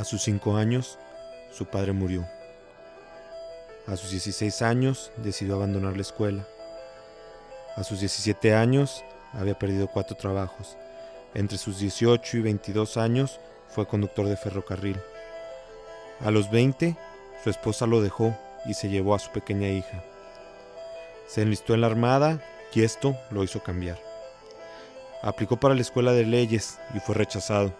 A sus 5 años, su padre murió. A sus 16 años, decidió abandonar la escuela. A sus 17 años, había perdido cuatro trabajos. Entre sus 18 y 22 años, fue conductor de ferrocarril. A los 20, su esposa lo dejó y se llevó a su pequeña hija. Se enlistó en la armada y esto lo hizo cambiar. Aplicó para la escuela de leyes y fue rechazado.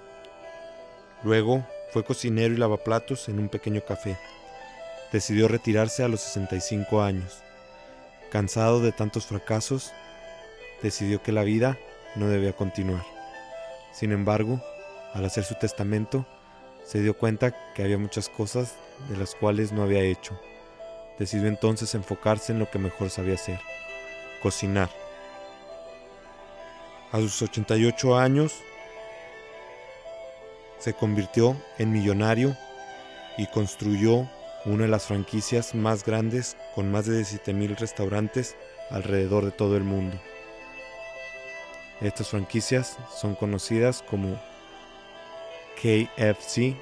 Luego fue cocinero y lavaplatos en un pequeño café. Decidió retirarse a los 65 años. Cansado de tantos fracasos, decidió que la vida no debía continuar. Sin embargo, al hacer su testamento, se dio cuenta que había muchas cosas de las cuales no había hecho. Decidió entonces enfocarse en lo que mejor sabía hacer, cocinar. A sus 88 años, se convirtió en millonario y construyó una de las franquicias más grandes con más de 17.000 restaurantes alrededor de todo el mundo. Estas franquicias son conocidas como KFC,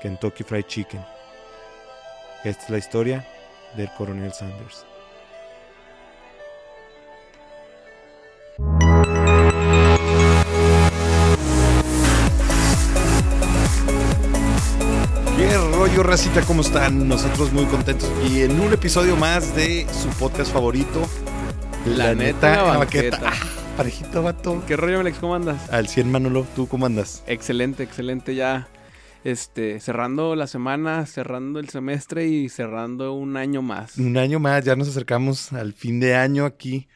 Kentucky Fried Chicken. Esta es la historia del coronel Sanders. Racita? ¿Cómo están? Nosotros muy contentos y en un episodio más de su podcast favorito, La neta, la baqueta. banqueta. Ah, parejito, vato. ¿Qué rollo, Alex? ¿Cómo andas? Al 100, Manolo, ¿tú cómo andas? Excelente, excelente. Ya este, cerrando la semana, cerrando el semestre y cerrando un año más. Un año más, ya nos acercamos al fin de año aquí.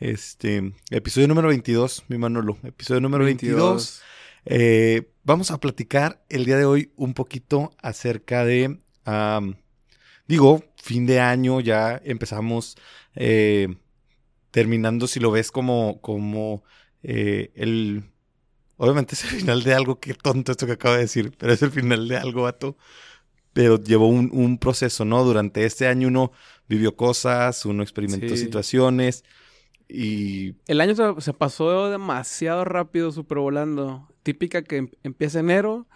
Este, episodio número 22, mi Manolo. Episodio número 22. Eh, vamos a platicar el día de hoy un poquito acerca de, digo, fin de año, ya empezamos eh, terminando, si lo ves como, como eh, el, obviamente es el final de algo, qué tonto esto que acabo de decir, pero es el final de algo, vato. Pero llevó un, un proceso, ¿no? Durante este año uno vivió cosas, uno experimentó Sí. situaciones y El año se, pasó demasiado rápido, super volando. Típica que em- empieza enero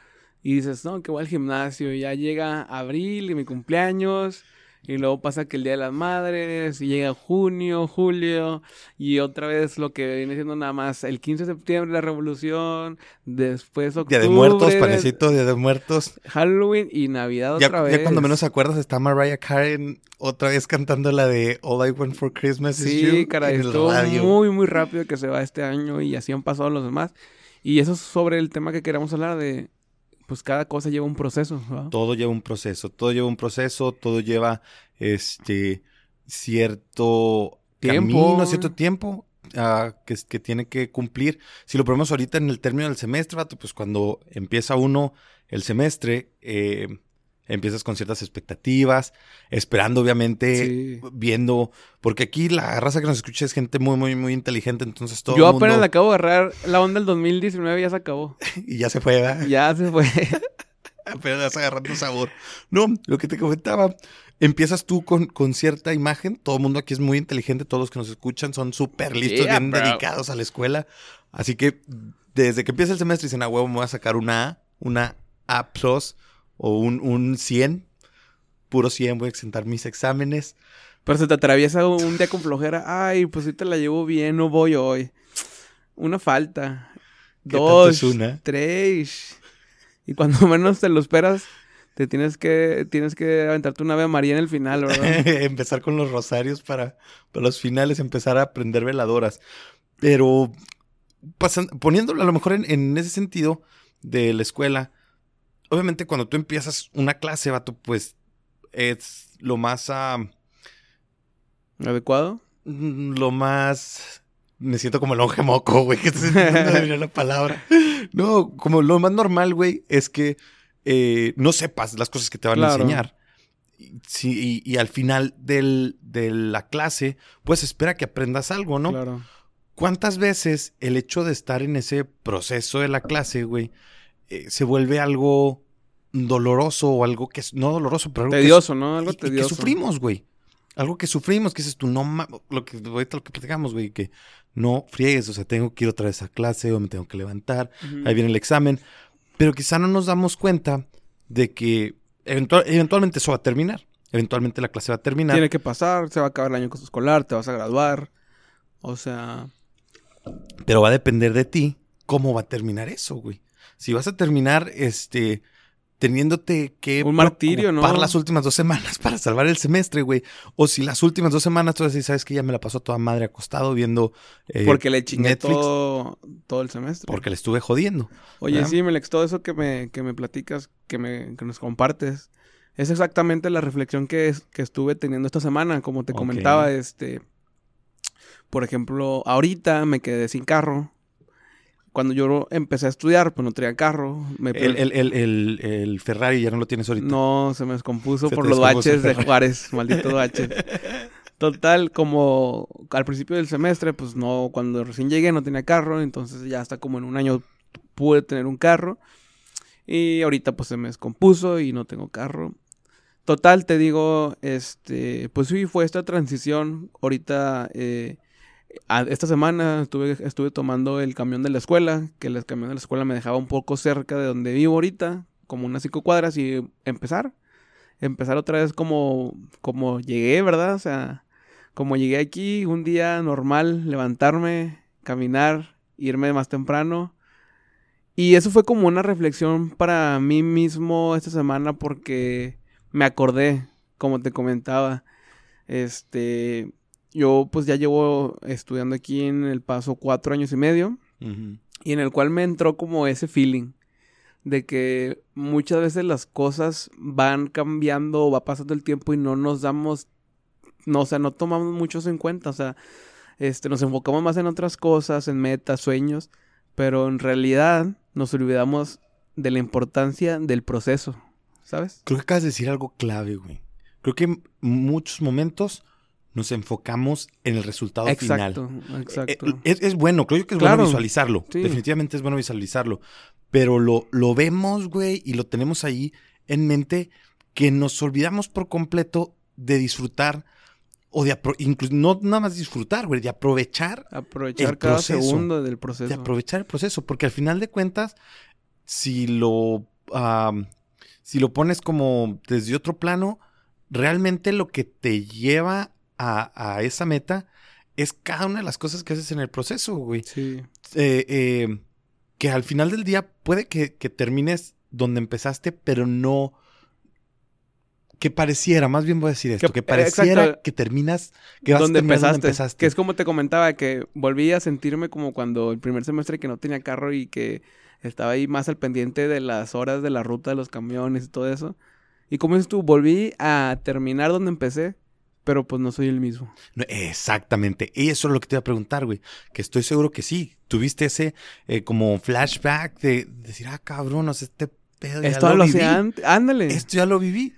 y dices, no, que voy al gimnasio. Y ya llega abril y mi cumpleaños. Y luego pasa que el Día de las Madres. Y llega junio, julio. Y otra vez lo que viene siendo nada más el 15 de septiembre, la revolución. Después octubre. Día de Muertos, panecito, Día de Muertos. Halloween y Navidad Ya, otra vez. ya cuando menos acuerdas está Mariah Carey otra vez cantando la de All I Want for Christmas is Sí, You caray, en el estuvo radio. muy, muy rápido que se va este año y así han pasado los demás. Y eso es sobre el tema que queremos hablar de, pues cada cosa lleva un proceso. Todo lleva un proceso, todo lleva un proceso, todo lleva este cierto Tiempo. camino, cierto tiempo ah, que, que tiene que cumplir. Si lo ponemos ahorita en el término del semestre, pues cuando empieza uno el semestre, eh, empiezas con ciertas expectativas, esperando obviamente, Sí. viendo, porque aquí la raza que nos escucha es gente muy, muy, muy inteligente, entonces todo Yo el mundo... apenas le acabo de agarrar la onda del 2019 y ya se acabó. Y ya se fue, ¿verdad? ya se fue. Apenas agarrando sabor. No, lo que te comentaba, empiezas tú con, con cierta imagen. Todo el mundo aquí es muy inteligente, todos los que nos escuchan son súper listos, Yeah, bien bro. dedicados a la escuela. Así que desde que empieza el semestre dicen, a huevo, me voy a sacar una A, una A plus o un, un 100. Puro 100, voy a exentar mis exámenes. Pero se te atraviesa un día con flojera. Ay, pues te la llevo bien, no voy hoy. Una falta. ¿Qué tanto Dos. una? Tres. Y cuando menos te lo esperas, te tienes que, tienes que aventarte una Ave María en el final, ¿verdad? empezar con los rosarios para, para los finales, empezar a aprender veladoras. Pero pasan- poniéndolo a lo mejor en, en ese sentido de la escuela, obviamente cuando tú empiezas una clase, vato, pues es lo más, ah, ¿Adecuado? mm, lo más, me siento como el longe moco, güey, que viene la palabra. No, como lo más normal, güey, es que eh, no sepas las cosas que te van a enseñar. Y- Sí, y, y al final del- de la clase, pues espera que aprendas algo, ¿no? Claro. ¿Cuántas veces el hecho de estar en ese proceso de la clase, güey, eh, se vuelve algo doloroso o algo que es, no doloroso, pero algo que Tedioso, ¿no? Algo y- que sufrimos, güey. Algo que sufrimos, que dices tú, no lo que ahorita lo que platicamos, güey, que no friegues, o sea, tengo que ir otra vez a clase o me tengo que levantar, ahí viene el examen, pero quizá no nos damos cuenta de que eventual- eventualmente eso va a terminar. Eventualmente la clase va a terminar. Tiene que pasar, se va a acabar el año escolar, te vas a graduar. O sea, Pero va a depender de ti cómo va a terminar eso, güey. Si vas a terminar, este, teniéndote que Un martirio, ¿no? para las últimas dos semanas para salvar el semestre, güey. O si las últimas dos semanas tú decís, sabes que ya me la pasó toda madre acostado viendo eh, porque le chingué Netflix. todo, todo el semestre. porque le estuve jodiendo. Oye, ¿verdad? sí, Melex, todo eso que me, que me platicas, que, me, que nos compartes, es exactamente la reflexión que, es- que estuve teniendo esta semana, como te comentaba, este, por ejemplo, ahorita me quedé sin carro. Cuando yo empecé a estudiar, pues no traía carro. Me El, el, el, el- Ferrari ya no lo tienes ahorita. No, se me descompuso Se por los baches de. Juárez, malditos baches. Total, como al principio del semestre, pues no, cuando recién llegué no tenía carro, entonces ya hasta como en un año pude tener un carro. Y ahorita pues se me descompuso y no tengo carro. Total, te digo, este, pues sí, fue esta transición. Ahorita, eh, esta semana estuve, estuve tomando el camión de la escuela, que el camión de la escuela me dejaba un poco cerca de donde vivo ahorita, como unas cinco cuadras, y empezar. Empezar otra vez como, como llegué, ¿verdad? O sea, como llegué aquí, un día normal, levantarme, caminar, irme más temprano. Y eso fue como una reflexión para mí mismo esta semana porque me acordé, como te comentaba, este, yo pues ya llevo estudiando aquí en El Paso cuatro años y medio y en el cual me entró como ese feeling de que muchas veces las cosas van cambiando o va pasando el tiempo y no nos damos, no, o sea, no tomamos muchos en cuenta, o sea, este, nos enfocamos más en otras cosas, en metas, sueños, pero en realidad nos olvidamos de la importancia del proceso, ¿sabes? Creo que acabas de decir algo clave, güey. Creo que en muchos momentos nos enfocamos en el resultado Exacto, final. exacto. Eh, Es, es bueno, creo yo que es Claro, bueno visualizarlo. sí. Definitivamente es bueno visualizarlo. Pero lo, lo vemos, güey, y lo tenemos ahí en mente que nos olvidamos por completo de disfrutar o de incluso no nada más disfrutar, güey, de aprovechar, Aprovechar el cada proceso, segundo del de proceso. aprovechar el proceso, porque al final de cuentas, si lo si lo pones como desde otro plano, realmente lo que te lleva a, a esa meta es cada una de las cosas que haces en el proceso, güey. Sí, Eh, eh, que al final del día puede que, que termines donde empezaste, pero no. Que pareciera, más bien voy a decir esto, Que- que, pareciera exacto. que terminas, que vas a donde terminar empezaste, donde empezaste. Que es como te comentaba, que volví a sentirme como cuando el primer semestre que no tenía carro y que estaba ahí más al pendiente de las horas de la ruta de los camiones y todo eso. Y como dices tú, volví a terminar donde empecé, pero pues no soy el mismo. No, exactamente. Y eso es lo que te iba a preguntar, güey. Que estoy seguro que sí. Tuviste ese eh, como flashback de, decir, ah, cabrón, o sea, este pedo ya Esto lo lo viví. antes. Ándale. Esto ya lo viví.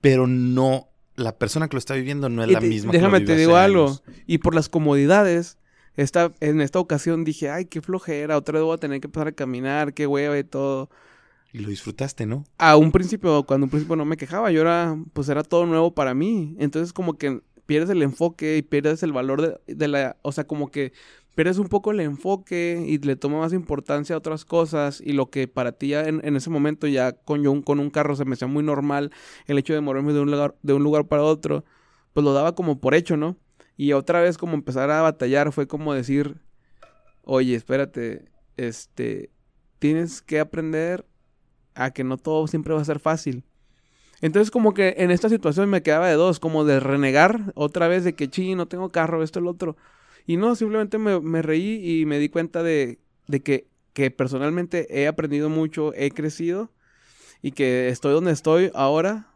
Pero no, la persona que lo está viviendo no es Y la te- misma que lo Déjame te digo algo. años. Y por las comodidades, esta, en esta ocasión dije, ay, qué flojera, otra vez voy a tener que empezar a caminar, qué hueva y todo. Y lo disfrutaste, ¿no? a un principio, cuando un principio no me quejaba, yo era, pues era todo nuevo para mí. Entonces como que pierdes el enfoque y pierdes el valor de, de la, o sea, como que pierdes un poco el enfoque y le toma más importancia a otras cosas y lo que para ti ya en, ese momento ya con un, con un carro se me hacía muy normal el hecho de moverme de un lugar, de un lugar para otro, pues lo daba como por hecho, ¿no? Y otra vez como empezar a batallar fue como decir, oye, espérate, este, tienes que aprender a que no todo siempre va a ser fácil. Entonces como que en esta situación me quedaba de dos, como de renegar otra vez de que, sí, no tengo carro, esto, el otro. Y no, simplemente me, me reí y me di cuenta de, de que, que personalmente he aprendido mucho, he crecido y que estoy donde estoy ahora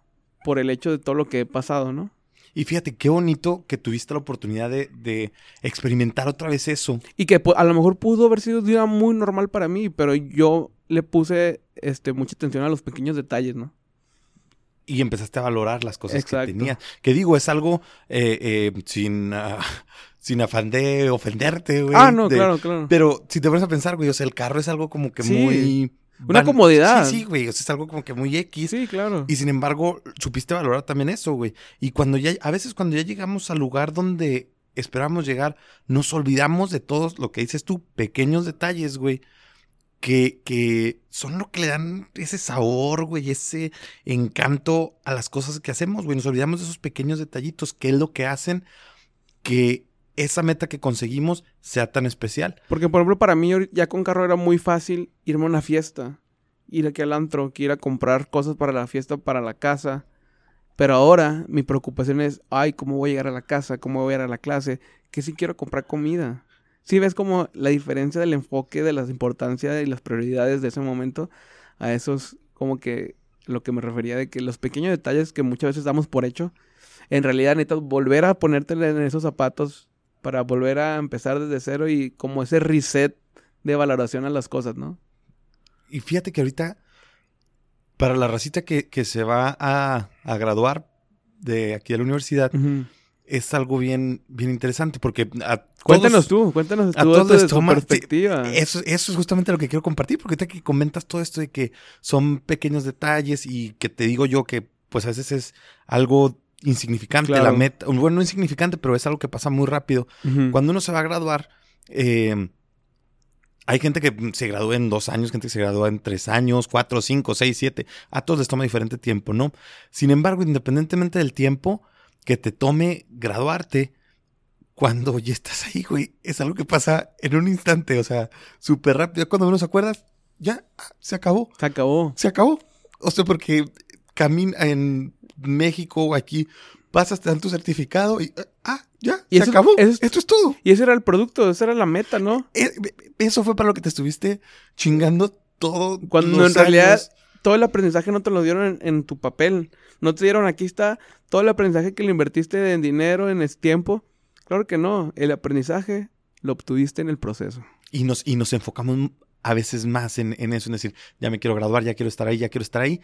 por el hecho de todo lo que he pasado, ¿no? Y fíjate, qué bonito que tuviste la oportunidad de, de experimentar otra vez eso. Y que pu- a lo mejor pudo haber sido un día muy normal para mí, pero yo le puse este, mucha atención a los pequeños detalles, ¿no? Y empezaste a valorar las cosas Exacto. que tenías. Que digo, es algo eh, eh, sin, ah, sin afán de ofenderte, güey. ah, no, de- claro, claro. Pero si te pones a pensar, güey, o sea, el carro es algo como que Sí, muy... una comodidad. Sí, sí, güey, o sea, es algo como que muy X. Sí, claro. Y sin embargo, supiste valorar también eso, güey. Y cuando ya, a veces cuando ya llegamos al lugar donde esperamos llegar, nos olvidamos de todos lo que dices tú, pequeños detalles, güey. Que, que son lo que le dan ese sabor, güey, ese encanto a las cosas que hacemos, güey. Nos olvidamos de esos pequeños detallitos, que es lo que hacen que esa meta que conseguimos sea tan especial. Porque, por ejemplo, para mí ya con carro era muy fácil irme a una fiesta, ir aquí al antro, que ir a comprar cosas para la fiesta, para la casa. Pero ahora mi preocupación es, ay, ¿cómo voy a llegar a la casa? ¿Cómo voy a ir a la clase? Que si quiero comprar comida. Si ves como la diferencia del enfoque, de las importancias y las prioridades de ese momento, a esos como que lo que me refería de que los pequeños detalles que muchas veces damos por hecho, en realidad necesitas volver a ponerte en esos zapatos para volver a empezar desde cero y como ese reset de valoración a las cosas, ¿no? Y fíjate que ahorita, para la racita que, que se va a, a, graduar de aquí a la universidad, uh -huh. Es algo bien, bien interesante porque... A cuéntanos tú, cuéntanos tú a desde tu perspectiva. Eso, eso es justamente lo que quiero compartir, porque ahorita que comentas todo esto de que son pequeños detalles y que te digo yo que pues a veces es algo insignificante Claro. la meta. Bueno, no insignificante, pero es algo que pasa muy rápido. Cuando uno se va a graduar, eh, hay gente que se gradúa en dos años, gente que se gradúa en tres años, cuatro, cinco, seis, siete. A todos les toma diferente tiempo, ¿no? Sin embargo, independientemente del tiempo que te tome graduarte, cuando ya estás ahí, güey, es algo que pasa en un instante, o sea, súper rápido. Cuando uno se acuerda, ya, ah, se acabó, Se acabó. se acabó. O sea, porque camina en México o aquí, pasas, te dan tu certificado y, ah, ya, Y se eso- acabó. eso Esto es todo. Y ese era el producto, esa era la meta, ¿no? Eh, Eso fue para lo que te estuviste chingando todo. Cuando en realidad todo el aprendizaje no te lo dieron en, tu papel. No te dieron, aquí está todo el aprendizaje que le invertiste en dinero, en tiempo. Claro que no. El aprendizaje lo obtuviste en el proceso. Y nos, y nos enfocamos a veces más en, en eso, en decir, ya me quiero graduar, ya quiero estar ahí, ya quiero estar ahí.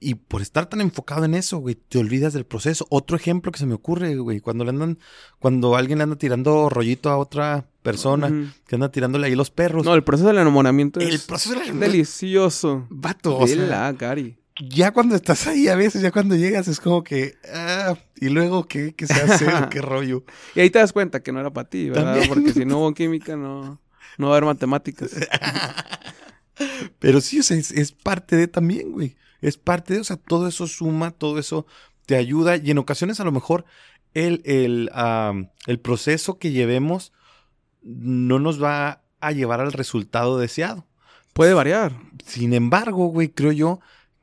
Y por estar tan enfocado en eso, güey, te olvidas del proceso. Otro ejemplo que se me ocurre, güey, cuando le andan, cuando alguien le anda tirando rollito a otra persona, que anda tirándole ahí los perros. No, el proceso del enamoramiento el es proceso de la delicioso. Vato, o sea, Vela, Gary. ya cuando estás ahí, a veces, ya cuando llegas, es como que, ah, y luego, ¿qué, qué se hace? ¿O ¿Qué rollo? Y ahí te das cuenta que no era para ti, ¿verdad? También. Porque si no hubo química, no, no va a haber matemáticas. Pero sí, o sea, es, es parte de también, güey. Es parte de, o sea, todo eso suma, todo eso te ayuda. Y en ocasiones, a lo mejor, el, el, el proceso que llevemos no nos va a llevar al resultado deseado. Puede variar. Sin embargo, güey, creo yo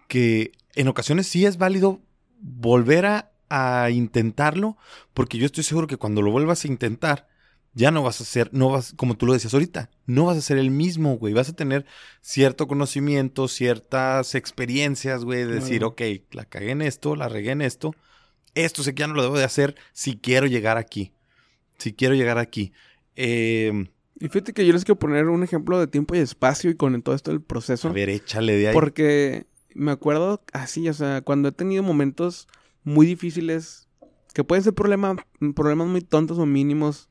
que en ocasiones sí es válido volver a, a intentarlo, porque yo estoy seguro que cuando lo vuelvas a intentar, ya no vas a ser, no vas, como tú lo decías ahorita, no vas a ser el mismo, güey. Vas a tener cierto conocimiento, ciertas experiencias, güey, de decir, ok, la cagué en esto, la regué en esto. Esto sé que ya no lo debo de hacer si quiero llegar aquí. Si quiero llegar aquí. Eh, Y fíjate que yo les quiero poner un ejemplo de tiempo y espacio y con todo esto del proceso. a ver, échale de ahí. Porque me acuerdo así, o sea, cuando he tenido momentos muy difíciles, que pueden ser problema- problemas muy tontos o mínimos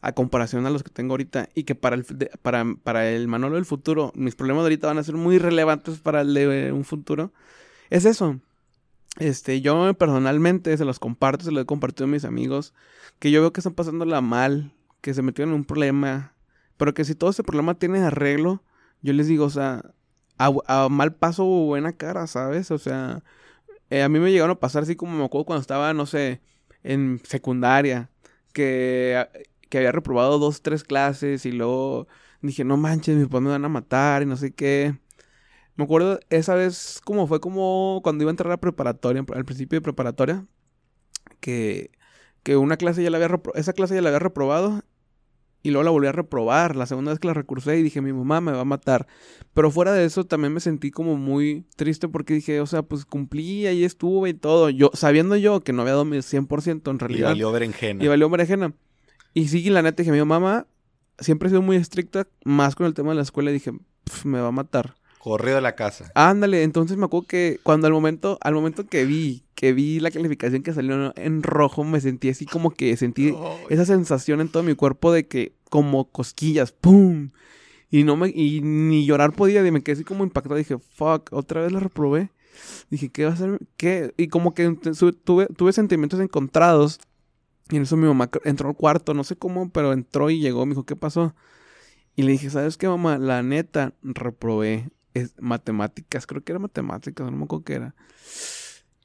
a comparación a los que tengo ahorita, y que para el, para, para el Manolo del futuro, mis problemas de ahorita van a ser muy relevantes para el de un futuro, es eso. Este, yo personalmente se los comparto, se los he compartido a mis amigos, que yo veo que están pasándola mal, que se metieron en un problema, pero que si todo ese problema tiene arreglo, yo les digo, o sea, a, mal paso buena cara, ¿sabes? O sea, eh, a mí me llegaron a pasar así como me acuerdo cuando estaba, no sé, en secundaria, que, que había reprobado dos, tres clases y luego dije, no manches, mis papás me van a matar y no sé qué. Me acuerdo esa vez como fue como cuando iba a entrar a preparatoria, al principio de preparatoria, que, que una clase ya la había esa clase ya la había reprobado y luego la volví a reprobar. La segunda vez que la recursé y dije, mi mamá me va a matar. Pero fuera de eso también me sentí como muy triste porque dije, o sea, pues cumplí, ahí estuve y todo. Yo, sabiendo yo que no había dado mi 100% en y realidad. valió berenjena. Y valió berenjena. Y sí, la neta dije, mi mamá siempre ha sido muy estricta, más con el tema de la escuela. Y dije, "Pf, me va a matar. Correo de la casa. Ándale, entonces me acuerdo que cuando al momento, al momento que vi, que vi la calificación que salió en rojo, me sentí así como que sentí esa sensación en todo mi cuerpo de que como cosquillas, ¡pum! Y no me, y ni llorar podía, y me quedé así como impactado, dije, fuck, otra vez la reprobé. Dije, ¿qué va a hacer? ¿Qué? Y como que tuve, tuve sentimientos encontrados. Y en eso mi mamá entró al cuarto, no sé cómo, pero entró y llegó, me dijo, ¿qué pasó? Y le dije, ¿sabes qué, mamá? La neta, reprobé es matemáticas. Creo que era matemáticas, no me acuerdo qué era.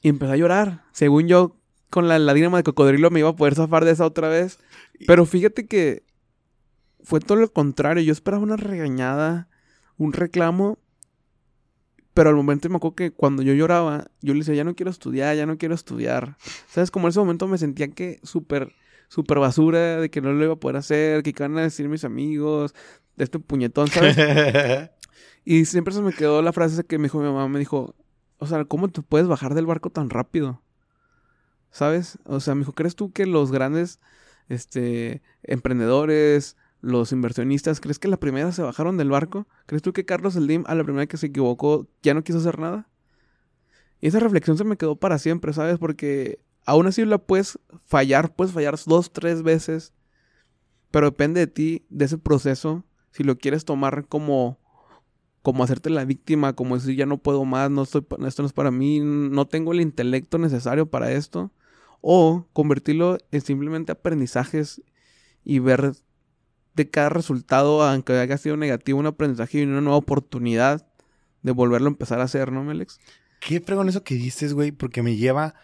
Y empecé a llorar. Según yo, con la, la de cocodrilo me iba a poder zafar de esa otra vez. Pero fíjate que fue todo lo contrario. Yo esperaba una regañada, un reclamo. Pero al momento me acuerdo que cuando yo lloraba, yo le decía, ya no quiero estudiar, ya no quiero estudiar. ¿Sabes? Como en ese momento me sentía que súper, súper basura, de que no lo iba a poder hacer, que iban a decir mis amigos, de este puñetón, ¿sabes? y siempre se me quedó la frase que me dijo mi mamá, me dijo, o sea, ¿cómo te puedes bajar del barco tan rápido? ¿Sabes? O sea, me dijo, ¿crees tú que los grandes este, emprendedores, los inversionistas, ¿crees que la primera se bajaron del barco? ¿Crees tú que Carlos Eldim a la primera que se equivocó ya no quiso hacer nada? Y esa reflexión se me quedó para siempre, ¿sabes? Porque aún así la puedes fallar, puedes fallar dos, tres veces, pero depende de ti, de ese proceso, si lo quieres tomar como como hacerte la víctima, como decir ya no puedo más, no estoy, esto no es para mí, no tengo el intelecto necesario para esto, o convertirlo en simplemente aprendizajes y ver de cada resultado, aunque haya sido negativo, un aprendizaje y una nueva oportunidad de volverlo a empezar a hacer, ¿no, Melex? Qué fregón eso que dices, güey, porque me lleva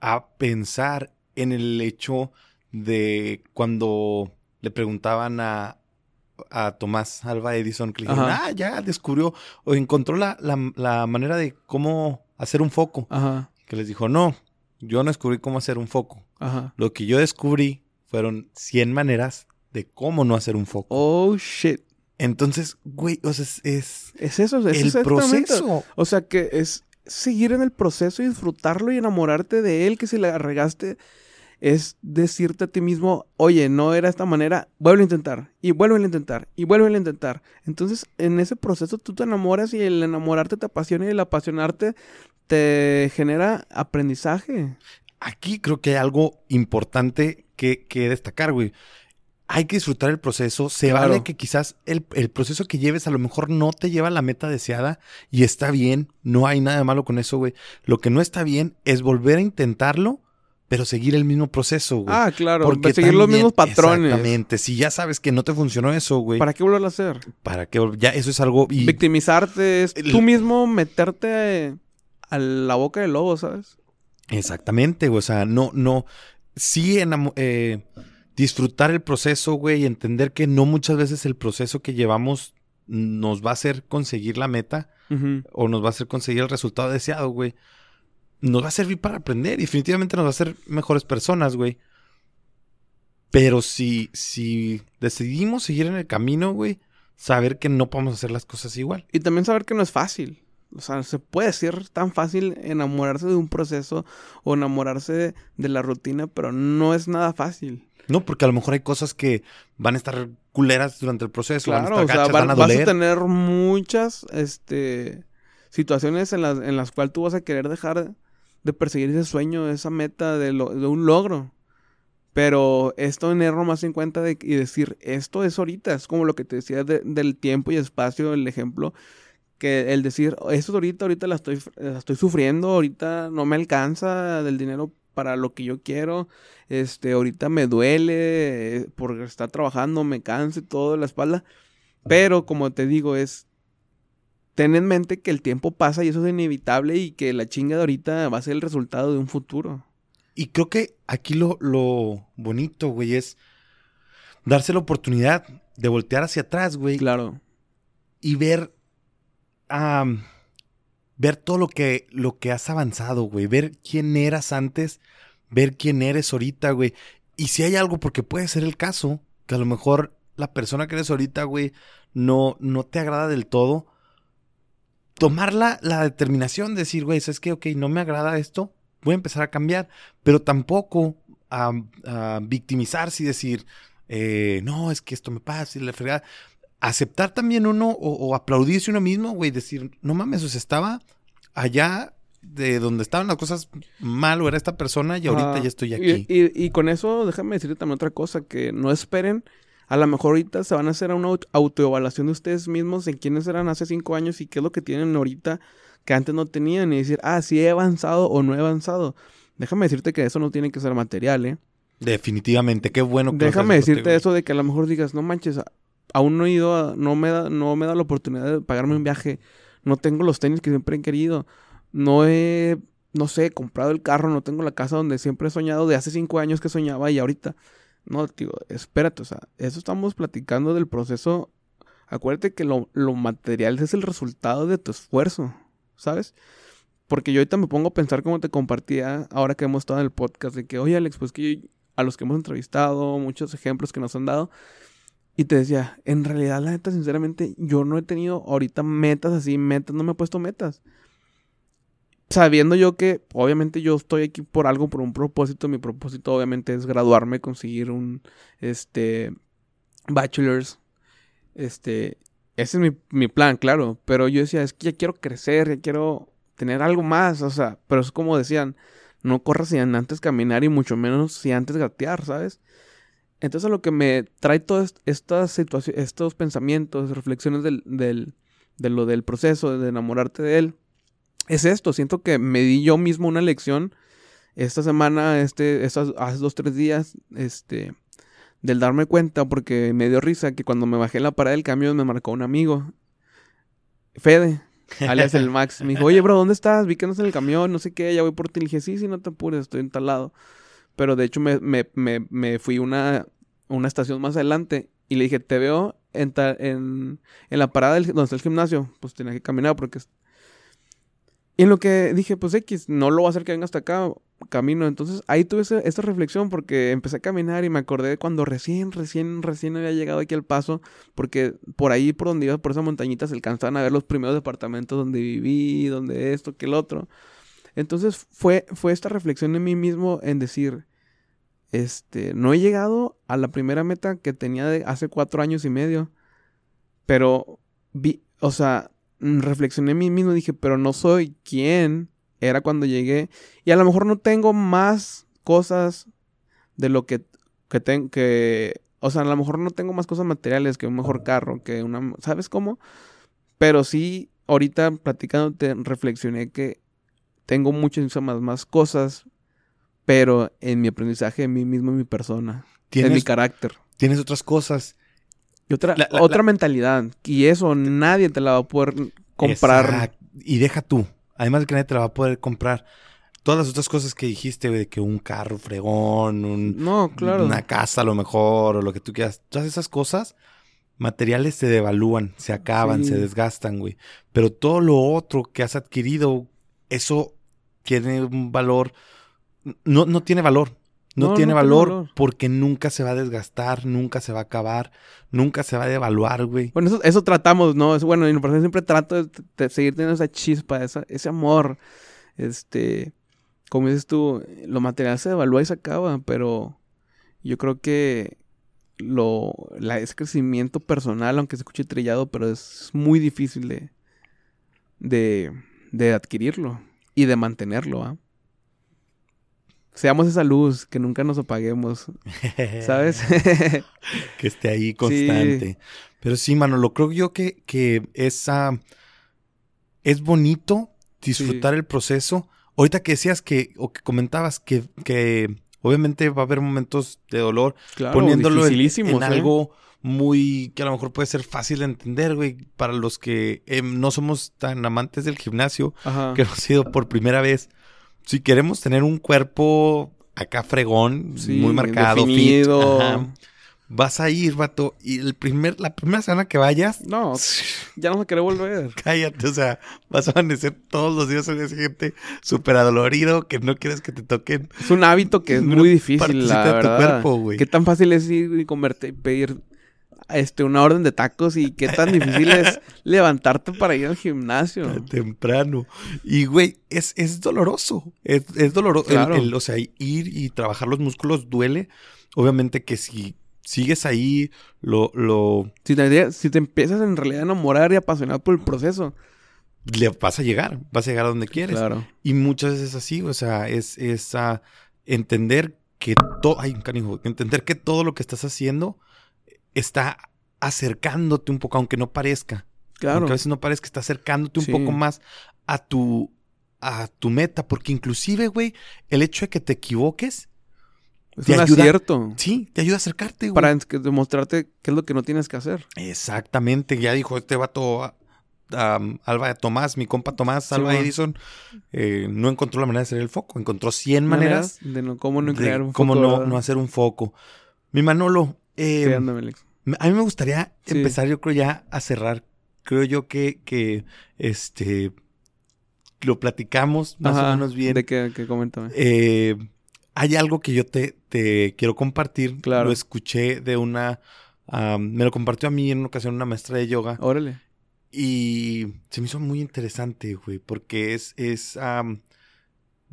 a pensar en el hecho de cuando le preguntaban a, a Tomás Alba Edison, que le dijeron, ah, ya descubrió o encontró la, la, manera de cómo hacer un foco. Ajá. Que les dijo, no, yo no descubrí cómo hacer un foco. Ajá. Lo que yo descubrí fueron 100 maneras de cómo no hacer un foco. Oh, shit. Entonces, güey, o sea, es... Es, eso, es el proceso. O sea, que es seguir en el proceso y disfrutarlo y enamorarte de él, que si le regaste es decirte a ti mismo, oye, no era esta manera, vuelve a intentar, y vuelve a intentar, y vuelve a intentar. Entonces, en ese proceso tú te enamoras y el enamorarte te apasiona y el apasionarte te genera aprendizaje. Aquí creo que hay algo importante que, que destacar, güey. Hay que disfrutar el proceso. Se vale que quizás el, el, proceso que lleves a lo mejor no te lleva a la meta deseada y está bien. No hay nada malo con eso, güey. Lo que no está bien es volver a intentarlo pero seguir el mismo proceso, güey. Ah, claro, porque seguir los mismos patrones. Exactamente. Si ya sabes que no te funcionó eso, güey. ¿Para qué volverlo a hacer? Para qué ya eso es algo victimizarte es tú mismo meterte a la boca del lobo, ¿sabes? Exactamente, güey, o sea, no no sí eh, disfrutar el proceso, güey, y entender que no muchas veces el proceso que llevamos nos va a hacer conseguir la meta o nos va a hacer conseguir el resultado deseado, güey nos va a servir para aprender. Definitivamente nos va a hacer mejores personas, güey. Pero si, si decidimos seguir en el camino, güey, saber que no podemos hacer las cosas igual. Y también saber que no es fácil. O sea, se puede ser tan fácil enamorarse de un proceso o enamorarse de, la rutina, pero no es nada fácil. No, porque a lo mejor hay cosas que van a estar culeras durante el proceso. Claro, van a estar o sea, vas a tener muchas este, situaciones en las, en las cuales tú vas a querer dejar de perseguir ese sueño, esa meta de, de un logro. Pero esto en error más en cuenta de, y decir, esto es ahorita, es como lo que te decía del tiempo y espacio, el ejemplo, que el decir, esto es ahorita, ahorita la estoy, la estoy sufriendo, ahorita no me alcanza del dinero para lo que yo quiero, este, ahorita me duele eh, porque está trabajando, me cansa todo la espalda, pero como te digo, es ten en mente que el tiempo pasa y eso es inevitable y que la chinga de ahorita va a ser el resultado de un futuro. Y creo que aquí lo, lo bonito, güey, es darse la oportunidad de voltear hacia atrás, güey. Claro. Y ver, ver todo lo que, lo que has avanzado, güey. Ver quién eras antes, ver quién eres ahorita, güey. Y si hay algo, porque puede ser el caso, que a lo mejor la persona que eres ahorita, güey, no, no te agrada del todo tomar la, determinación de decir, güey, ¿sabes qué? Ok, no me agrada esto, voy a empezar a cambiar, pero tampoco a, victimizarse y decir, eh, no, es que esto me pasa y la fregada. Aceptar también uno o, aplaudirse uno mismo, güey, decir, no mames, o sea, estaba allá de donde estaban las cosas mal o era esta persona y ahorita ya estoy aquí. Y, y, con eso, déjame decirte también otra cosa, que no esperen a lo mejor ahorita se van a hacer una autoevaluación de ustedes mismos en quiénes eran hace cinco años y qué es lo que tienen ahorita que antes no tenían y decir, ah, sí he avanzado o no he avanzado. Déjame decirte que eso no tiene que ser material, ¿eh? Definitivamente, qué bueno que Déjame decirte eso de que a lo mejor digas, no manches, aún no he ido, a- no me da, no me da la oportunidad de pagarme un viaje. No tengo los tenis que siempre he querido. No he, no sé, comprado el carro, no tengo la casa donde siempre he soñado de hace cinco años que soñaba y ahorita. No, digo, espérate, o sea, eso estamos platicando del proceso. Acuérdate que lo, lo material es el resultado de tu esfuerzo, ¿sabes? Porque yo ahorita me pongo a pensar como te compartía ahora que hemos estado en el podcast, de que, oye Alex, pues que a los que hemos entrevistado, muchos ejemplos que nos han dado, y te decía, en realidad, la neta, sinceramente, yo no he tenido ahorita metas así, metas, no me he puesto metas. Sabiendo yo que, obviamente, yo estoy aquí por algo, por un propósito. Mi propósito, obviamente, es graduarme, conseguir un, este, bachelor's. Este, ese es mi, mi plan, claro. Pero yo decía, es que ya quiero crecer, ya quiero tener algo más. O sea, pero es como decían, no corras sin antes caminar y mucho menos si antes gatear, ¿sabes? Entonces lo que me trae todas estas situaciones, estos pensamientos, reflexiones del, del, de lo del proceso, de enamorarte de él, es esto. Siento que me di yo mismo una lección esta semana, este, estos, hace dos, tres días, este, del darme cuenta, porque me dio risa que cuando me bajé en la parada del camión me marcó un amigo, Fede, alias el Max, me dijo, oye, bro, ¿dónde estás? Vi que no estás en el camión, no sé qué, ya voy por ti. Le dije, sí, sí, no te apures, estoy en tal lado. Pero de hecho me, me, me, me fui una, una estación más adelante y le dije, te veo en, en, en la parada del, donde está el gimnasio. Pues tenía que caminar porque... Y en lo que dije, pues X, no lo voy a hacer que venga hasta acá, camino. Entonces ahí tuve esta reflexión porque empecé a caminar y me acordé de cuando recién, recién, recién había llegado aquí al paso. Porque por ahí, por donde iba, por esa montañita, se alcanzaban a ver los primeros departamentos donde viví, donde esto, que el otro. Entonces fue, fue esta reflexión en mí mismo en decir, este, no he llegado a la primera meta que tenía de hace cuatro años y medio, pero vi, o sea, mm, reflexioné en mí mismo dije, pero no soy quien era cuando llegué y a lo mejor no tengo más cosas de lo que, que tengo, que, o sea, a lo mejor no tengo más cosas materiales que un mejor carro, que una, ¿sabes cómo? Pero sí, ahorita platicándote, reflexioné que tengo muchísimas más cosas, pero en mi aprendizaje de mí mismo, en mi persona, en mi carácter. tienes otras cosas. Y otra, La- la- otra la- mentalidad. Y eso nadie te la va a poder comprar. Exacto. Y deja tú. Además de que nadie te la va a poder comprar. Todas las otras cosas que dijiste, de que un carro fregón, un, No, claro. una casa a lo mejor, o lo que tú quieras. Todas esas cosas materiales se devalúan, se acaban, Sí. se desgastan, güey. Pero todo lo otro que has adquirido, eso tiene un valor. No, no tiene valor. No, No, tiene, no valor, valor. porque nunca se va a desgastar, nunca se va a acabar, nunca se va a devaluar, güey. Bueno, eso, eso tratamos, ¿no? Es, bueno, en lo personal siempre trato de, de seguir teniendo esa chispa, esa, ese amor. Este, como dices tú, lo material se devalúa y se acaba, pero yo creo que lo, la, ese crecimiento personal, aunque se escuche trillado, pero es muy difícil de, de, de adquirirlo y de mantenerlo, ¿ah? Seamos esa luz, que nunca nos apaguemos, ¿sabes? que esté ahí constante. Pero sí, mano, lo creo yo que, que es, ah, es bonito disfrutar el proceso. Ahorita que decías que, o que comentabas que, que obviamente va a haber momentos de dolor, claro, poniéndolo en, en ¿eh? algo muy que a lo mejor puede ser fácil de entender, güey, para los que eh, no somos tan amantes del gimnasio, Ajá. que hemos ido por primera vez. Si queremos tener un cuerpo acá fregón, Sí, muy marcado, fit, definido. ajá, vas a ir, vato, y el primer, la primera semana que vayas, No, ya no se quiere volver. cállate, o sea, vas a amanecer todos los días al día siguiente súper adolorido, que no quieres que te toquen Es un hábito que es muy difícil, la de tu verdad. cuerpo, güey. Qué tan fácil es ir y convertir, pedir este, una orden de tacos y qué tan difícil es levantarte para ir al gimnasio. temprano. Y, güey, es, es doloroso. Es, es doloroso. Claro. el- o sea, ir y trabajar los músculos duele. Obviamente que si sigues ahí, lo, lo Si te, si te empiezas en realidad a enamorar y apasionar por el proceso. le vas a llegar, vas a llegar a donde quieres. Claro. Y muchas veces así, o sea, es, es entender que todo, ay, canijo, entender que todo lo que estás haciendo está acercándote un poco, aunque no parezca. Claro. Aunque a veces no parezca, está acercándote un Sí. poco más a tu, a tu meta. Porque inclusive, güey, el hecho de que te equivoques, Es te un ayuda- acierto. Sí, te ayuda a acercarte, güey. Para demostrarte qué es lo que no tienes que hacer. Exactamente, ya dijo este vato a- Alba Tomás, mi compa Tomás, Alba. Edison, eh, no encontró la manera de hacer el foco, encontró 100 maneras de no, cómo no crear un cómo foco, no, ¿verdad? no hacer un foco. Mi Manolo, eh, Sí, ándame, Alex. A mí me gustaría Sí. empezar, yo creo ya a cerrar. Creo yo que, que este lo platicamos más Ajá, o menos bien. De que, que coméntame. Eh, hay algo que yo te, te quiero compartir. Claro. Lo escuché de una. me lo compartió a mí en una ocasión una maestra de yoga. Órale. Y se me hizo muy interesante, güey, porque es. es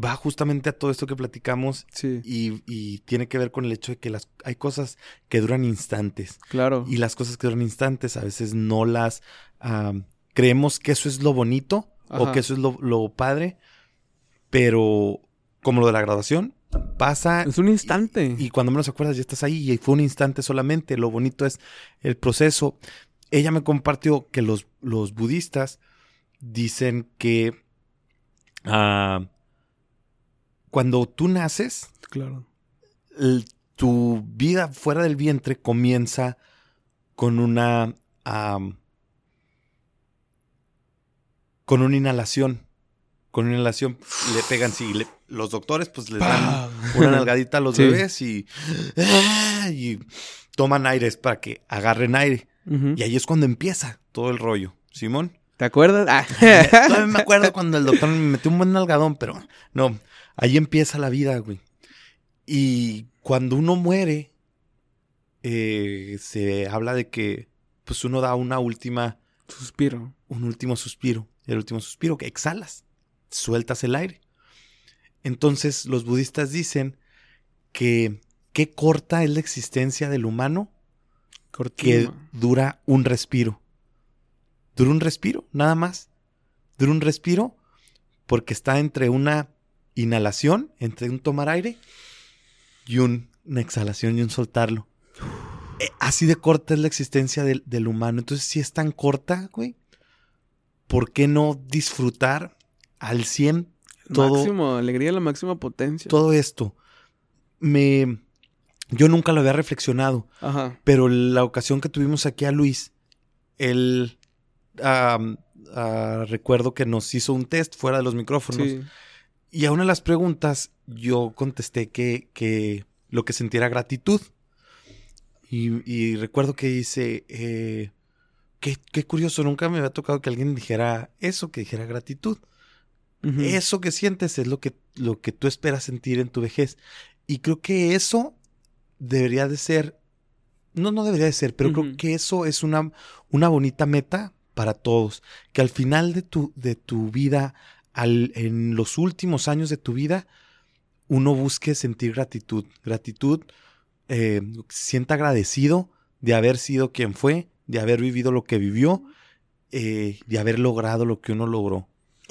va justamente a todo esto que platicamos Sí, y, y tiene que ver con el hecho de que las, hay cosas que duran instantes. claro. Y las cosas que duran instantes a veces no las. creemos que eso es lo bonito o que eso es lo, lo padre, pero como lo de la graduación, pasa Es un instante. y cuando menos acuerdas ya estás ahí y fue un instante solamente. Lo bonito es el proceso. Ella me compartió que los, los budistas dicen que ah, cuando tú naces, Claro. el- tu vida fuera del vientre comienza con una con una inhalación. Con una inhalación le pegan, sí, le- los doctores pues les dan una nalgadita a los Sí. bebés y, ¡ah! y toman aires para que agarren aire. Y ahí es cuando empieza todo el rollo. Simón. ¿Te acuerdas? Ah. Todavía me acuerdo cuando el doctor me metió un buen nalgadón, pero no, ahí empieza la vida, güey. Y cuando uno muere, eh, se habla de que pues uno da una última, Suspiro. un último suspiro. El último suspiro que exhalas, sueltas el aire. Entonces los budistas dicen que qué corta es la existencia del humano que dura un respiro. Dura un respiro, nada más. Dura un respiro porque está entre una inhalación, entre un tomar aire y un- una exhalación y un soltarlo. Eh, así de corta es la existencia del, del humano. Entonces, si es tan corta, güey, ¿por qué no disfrutar al 100 todo, Máximo, alegría, la máxima potencia. todo esto? Me, yo nunca lo había reflexionado. Ajá. Pero la ocasión que tuvimos aquí a Luis, él ah, recuerdo que nos hizo un test fuera de los micrófonos. Sí. Y a una de las preguntas yo contesté que, que lo que sentía era gratitud. Y, y recuerdo que dice, eh, qué, qué curioso, nunca me había tocado que alguien dijera eso, que dijera gratitud. Eso que sientes es lo que, lo que tú esperas sentir en tu vejez. Y creo que eso debería de ser, no, no debería de ser, pero creo que eso es una, una bonita meta para todos. Que al final de tu, de tu vida, en los últimos años de tu vida, uno busque sentir gratitud. Gratitud, eh, sienta agradecido de haber sido quien fue, de haber vivido lo que vivió, eh, de haber logrado lo que uno logró.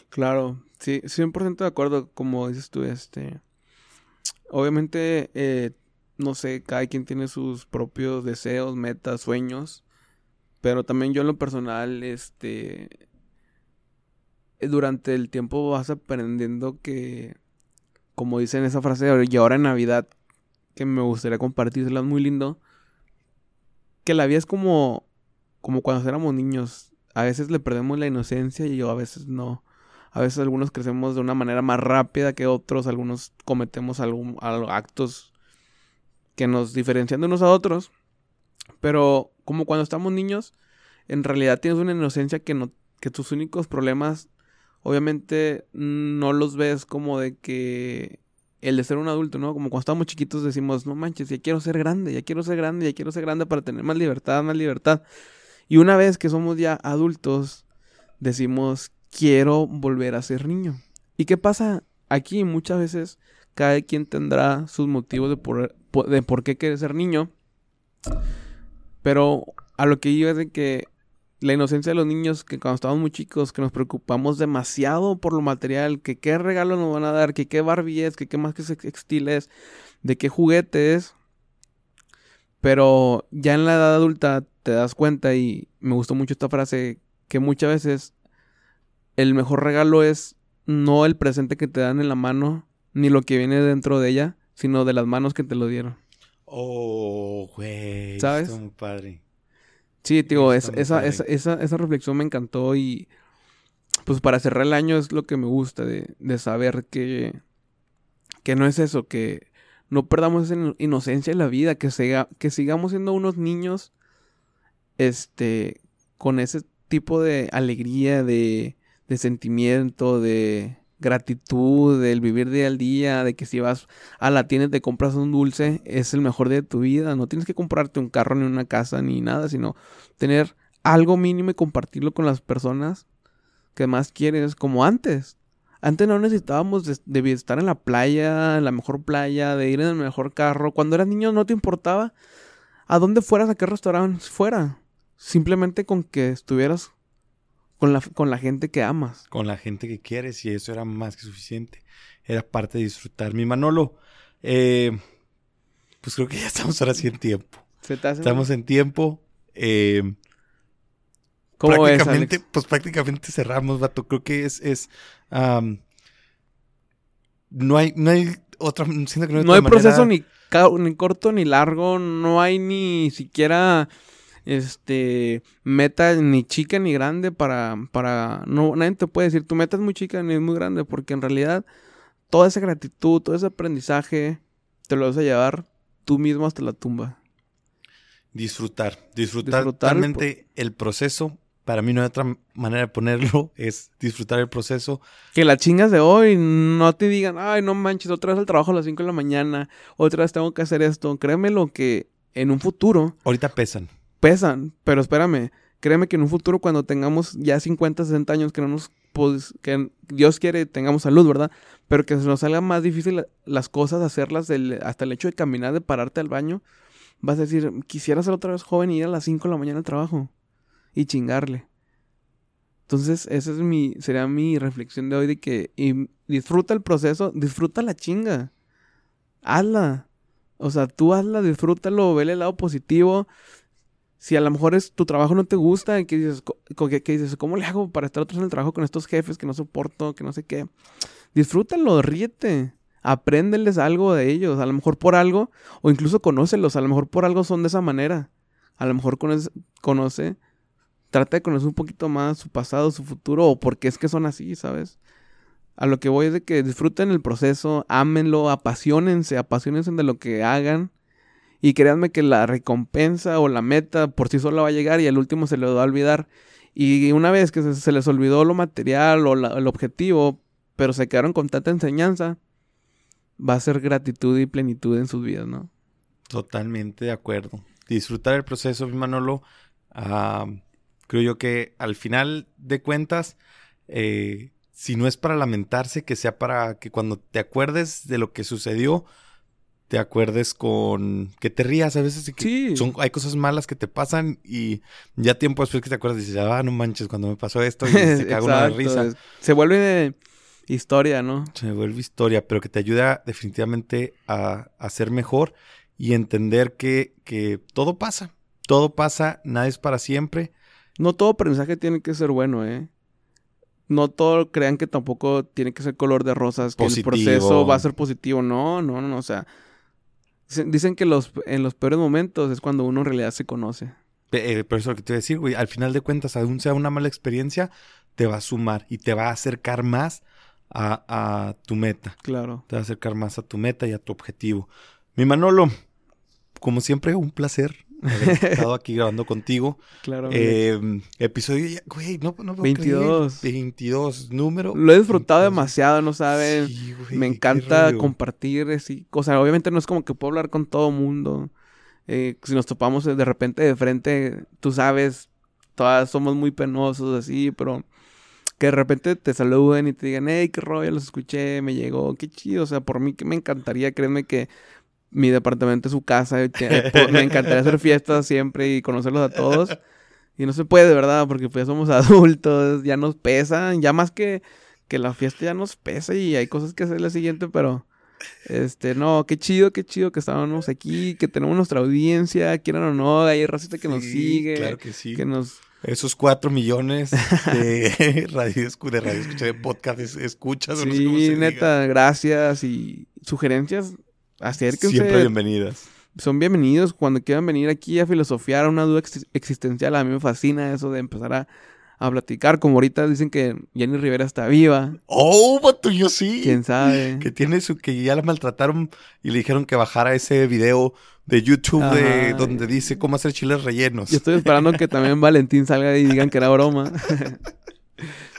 Claro, sí, 100% de acuerdo, como dices tú, este, obviamente, eh, no sé, cada quien tiene sus propios deseos, metas, sueños, pero también yo en lo personal, este, durante el tiempo vas aprendiendo que, como dicen esa frase, y ahora en Navidad, que me gustaría compartírsela, es muy lindo, que la vida es como, como cuando éramos niños, a veces le perdemos la inocencia y yo a veces no. A veces algunos crecemos de una manera más rápida que otros, algunos cometemos algún, al- actos que nos diferencian de unos a otros. Pero como cuando estamos niños, en realidad tienes una inocencia que no, que tus únicos problemas, obviamente, no los ves como de que el de ser un adulto, ¿no? Como cuando estamos chiquitos decimos, no manches, ya quiero ser grande, ya quiero ser grande, ya quiero ser grande para tener más libertad, más libertad. Y una vez que somos ya adultos, decimos, quiero volver a ser niño. ¿Y qué pasa? Aquí muchas veces cada quien tendrá sus motivos de por, po- de por qué quiere ser niño. Pero a lo que iba es de que la inocencia de los niños, que cuando estábamos muy chicos, que nos preocupamos demasiado por lo material, que qué regalo nos van a dar, que qué Barbie es, que qué más que textil es, de qué juguete es. Pero ya en la edad adulta te das cuenta y me gustó mucho esta frase que muchas veces el mejor regalo es no el presente que te dan en la mano ni lo que viene dentro de ella, sino de las manos que te lo dieron. Oh, güey. ¿Sabes? Está muy padre. Sí, es- muy esa, esa, esa, esa reflexión me encantó y pues para cerrar el año es lo que me gusta de, de saber que, que no es eso, que no perdamos esa ino- inocencia de la vida, que, siga, que sigamos siendo unos niños este, con ese tipo de alegría, de, de sentimiento, de gratitud, del vivir día al día, de que si vas a la tienda y te compras un dulce, es el mejor día de tu vida. No tienes que comprarte un carro, ni una casa, ni nada, sino tener algo mínimo y compartirlo con las personas que más quieres, como antes. Antes no necesitábamos de, de estar en la playa, en la mejor playa, de ir en el mejor carro. Cuando eras niño no te importaba a dónde fueras, a qué restaurante fuera. Simplemente con que estuvieras con la, con la gente que amas. Con la gente que quieres y eso era más que suficiente. Era parte de disfrutar. Mi Manolo, eh, pues creo que ya estamos ahora sí en tiempo. ¿Se te hace? Estamos en tiempo. eh, ¿Cómo ves, prácticamente, Alex? pues prácticamente cerramos, vato. Creo que es, es no hay, no hay otra, siento que no hay, No hay otra proceso ni corto ni largo, no hay ni siquiera este meta ni chica ni grande para para no nadie te puede decir tu meta es muy chica ni es muy grande porque en realidad toda esa gratitud, todo ese aprendizaje te lo vas a llevar tú mismo hasta la tumba. disfrutar, disfrutar, Disfrutar el totalmente el proceso. Para mí no hay otra manera de ponerlo, es disfrutar el proceso. Que las chingas de hoy no te digan, ay, no manches, otra vez al trabajo a las 5 de la mañana, otra vez tengo que hacer esto. Créeme lo que en un futuro Ahorita pesan. Pesan, pero espérame, créeme que en un futuro cuando tengamos ya 50, 60 años que no nos pues, que Dios quiere tengamos salud, ¿verdad? Pero que se nos salga más difícil las cosas hacerlas del- hasta el hecho de caminar, de pararte al baño, vas a decir, quisiera ser otra vez joven y ir a las 5 de la mañana al trabajo y chingarle. Entonces, esa es mi sería mi reflexión de hoy de que disfruta el proceso, disfruta la chinga. Hazla. O sea, tú hazla, disfrútalo, vele el lado positivo si a lo mejor es tu trabajo no te gusta y que dices, que, dices, ¿cómo le hago para estar vez en el trabajo con estos jefes que no soporto, que no sé qué? Disfrútalo, ríete, apréndeles algo de ellos, a lo mejor por algo, o incluso conócelos, a lo mejor por algo son de esa manera, a lo mejor conoce, conoce trata de conocer un poquito más su pasado, su futuro, o por qué es que son así, ¿sabes? A lo que voy es de que disfruten el proceso, ámenlo, apasionense, apasionense de lo que hagan. Y créanme que la recompensa o la meta por sí sola va a llegar y al último se les va a olvidar. Y una vez que se, les olvidó lo material o el objetivo, pero se quedaron con tanta enseñanza, va a ser gratitud y plenitud en sus vidas, ¿no? Totalmente de acuerdo. Disfrutar el proceso, Manolo. ah, creo yo que al final de cuentas, eh, si no es para lamentarse, que sea para que cuando te acuerdes de lo que sucedió, te acuerdes con que te rías a veces y que Sí. son, hay cosas malas que te pasan y ya tiempo después que te acuerdas dices, ah, no manches, cuando me pasó esto y se caga de Exacto, risa. Se vuelve historia, ¿no? Se vuelve historia, pero que te ayuda definitivamente a, a ser mejor y entender que, que todo pasa. Todo pasa, nada es para siempre. No todo aprendizaje tiene que ser bueno, ¿eh? No todo crean que tampoco tiene que ser color de rosas, que Positivo. el proceso va a ser positivo. No, no, no, o sea... Dicen, dicen que los, en los peores momentos es cuando uno en realidad se conoce. Eh, pero eso es lo que te voy a decir, güey. Al final de cuentas, aún sea una mala experiencia, te va a sumar y te va a acercar más a, a tu meta. Claro. Te va a acercar más a tu meta y a tu objetivo. Mi Manolo, como siempre, un placer haber estado aquí grabando contigo. Claro. Eh, episodio, güey, no, no puedo 22. creer. 22, número. Lo he disfrutado 22. demasiado, ¿no sabes? Sí, güey, Me encanta compartir así. O sea, obviamente no es como que puedo hablar con todo mundo. Eh, si nos topamos de repente de frente, tú sabes, todas somos muy penosos así, pero que de repente te saluden y te digan, hey, qué rollo, los escuché, me llegó, qué chido. O sea, por mí que me encantaría, créeme que mi departamento es su casa. me encantaría hacer fiestas siempre y conocerlos a todos. Y no se puede, ¿verdad? Porque pues ya somos adultos, ya nos pesan, ya más que, que la fiesta ya nos pesa y hay cosas que hacer la siguiente, pero este, no, qué chido, qué chido que estábamos aquí, que tenemos nuestra audiencia, quieran o no, hay racita que nos Sí, sigue, Claro que sí. que nos... Esos cuatro millones de radio, de radio escucha, de podcast es- escuchas. o no sé Sí, se diga. neta, gracias y sugerencias, acérquense. Siempre bienvenidas. Son bienvenidos cuando quieran venir aquí a filosofiar una duda ex- existencial. A mí me fascina eso de empezar a, a platicar. Como ahorita dicen que Jenny Rivera está viva. Oh, vato, yo sí. ¿Quién sabe? Que tiene su, que ya la maltrataron y le dijeron que bajara ese video de YouTube de donde dice cómo hacer chiles rellenos. Yo estoy esperando que también Valentín salga y digan que era broma.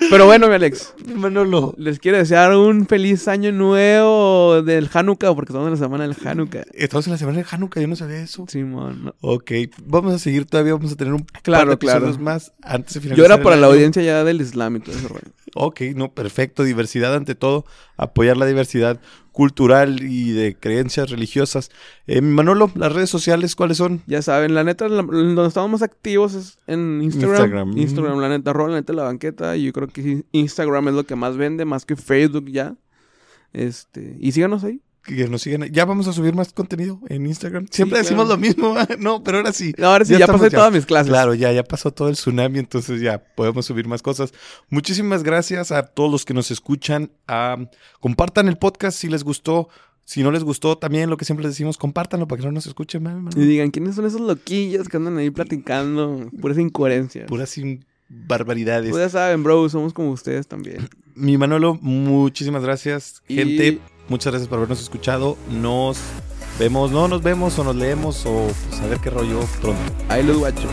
Pero bueno, mi Alex. Manolo. Les quiero desear un feliz año nuevo del Hanukkah, porque estamos en la semana del Hanukkah. Estamos en la semana de Hanukkah, yo no sabía eso. Simón. no. Ok, vamos a seguir todavía, vamos a tener un Claro, par de claro. más antes de finalizar. Yo era para la audiencia ya del Islam y todo eso. rollo. Ok, no, perfecto. Diversidad ante todo. Apoyar la diversidad cultural y de creencias religiosas. Eh, Manolo, las redes sociales, ¿cuáles son? Ya saben, la neta, la- donde estamos más activos es en Instagram. Instagram. Instagram, la neta, rola, la neta, la banqueta. Y yo creo que Instagram es lo que más vende, más que Facebook ya. Este, y síganos ahí. Que nos sigan. Ya vamos a subir más contenido en Instagram. Siempre Sí, decimos claro. lo mismo. no, pero ahora sí. No, ahora sí, Ya pasé ya. todas mis clases. Claro, ya, ya pasó todo el tsunami, entonces ya podemos subir más cosas. Muchísimas gracias a todos los que nos escuchan. Ah, compartan el podcast si les gustó. Si no les gustó, también lo que siempre les decimos, compártanlo para que no nos escuchen. Y digan, ¿quiénes son esos loquillos que andan ahí platicando? Puras incoherencias. Puras sin barbaridades. Pues ya saben, bro, somos como ustedes también. Mi Manolo, muchísimas gracias. Y- Gente, muchas gracias por habernos escuchado. Nos vemos, no nos vemos o nos leemos o pues, a ver qué rollo pronto. Ahí los guacho.